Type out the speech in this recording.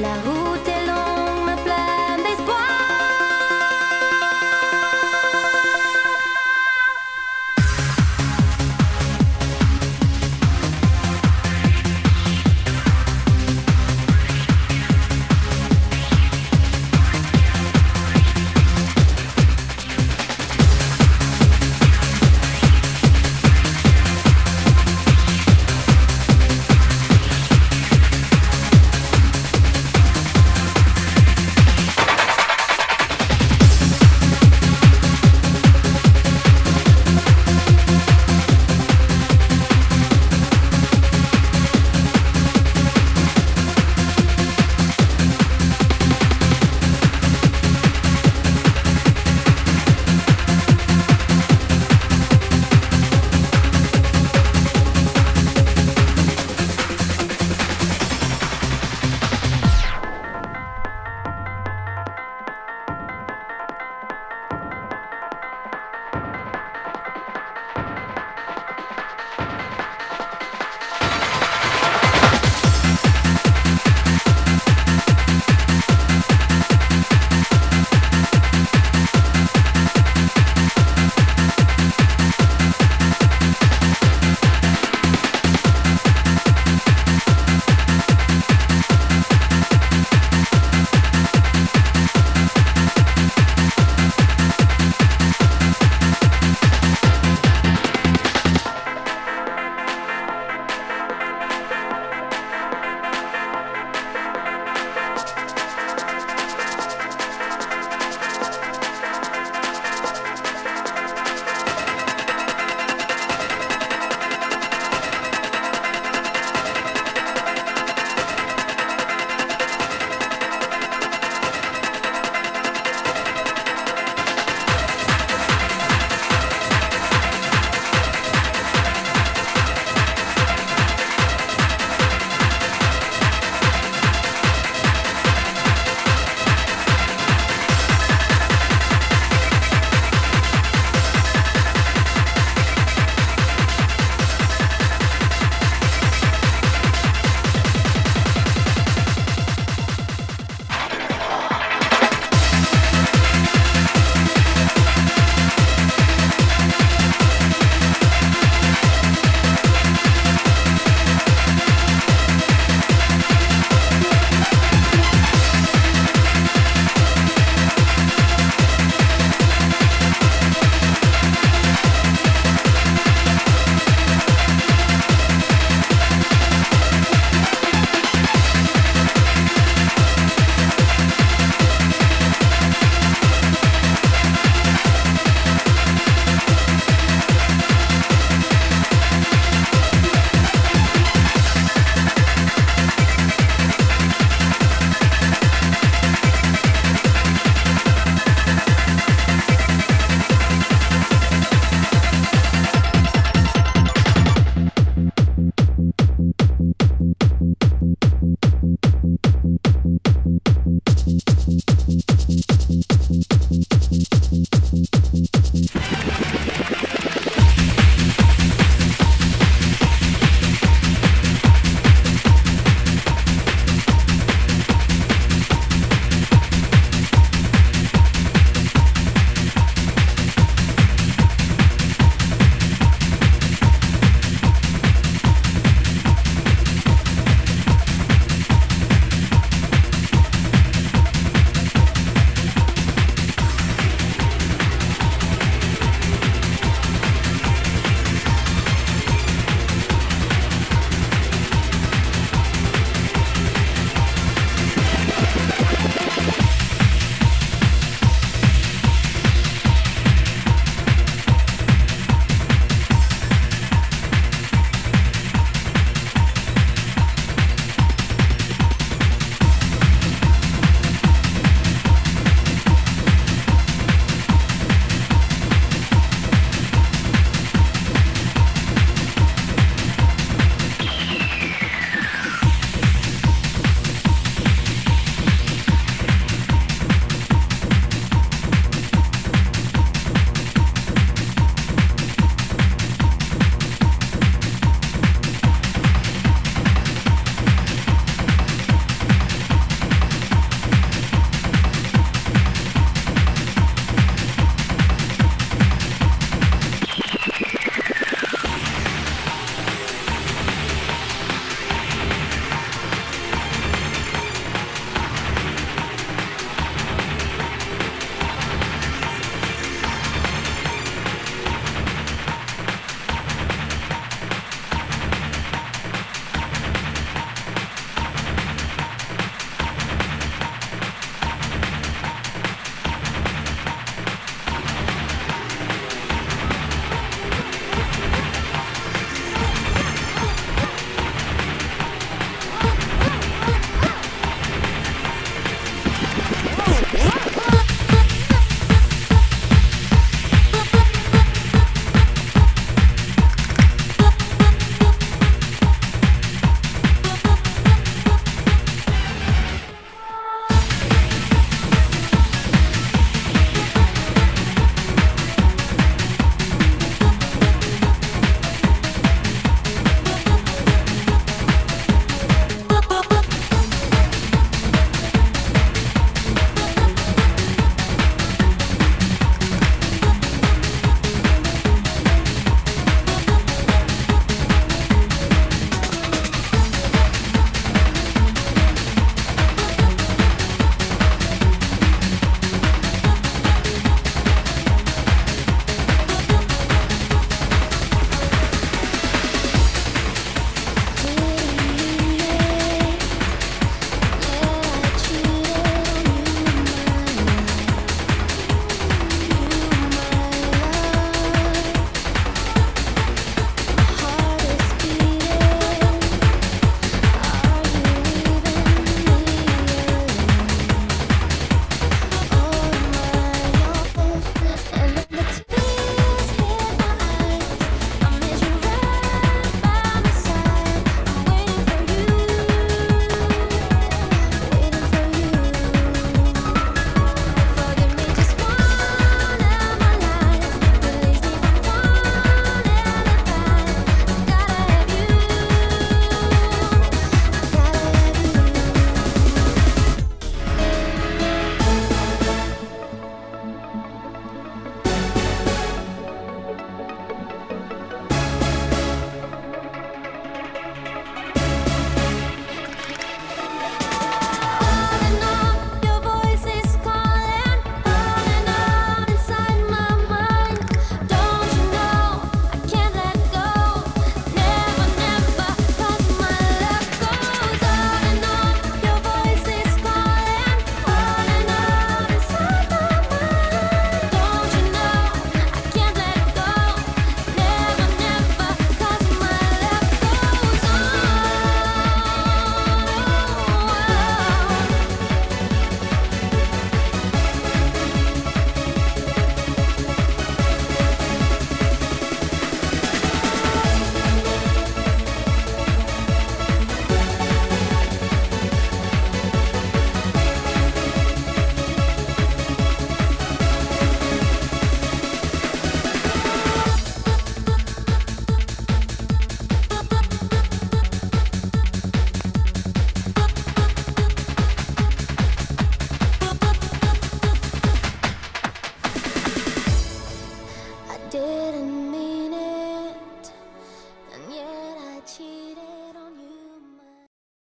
La rue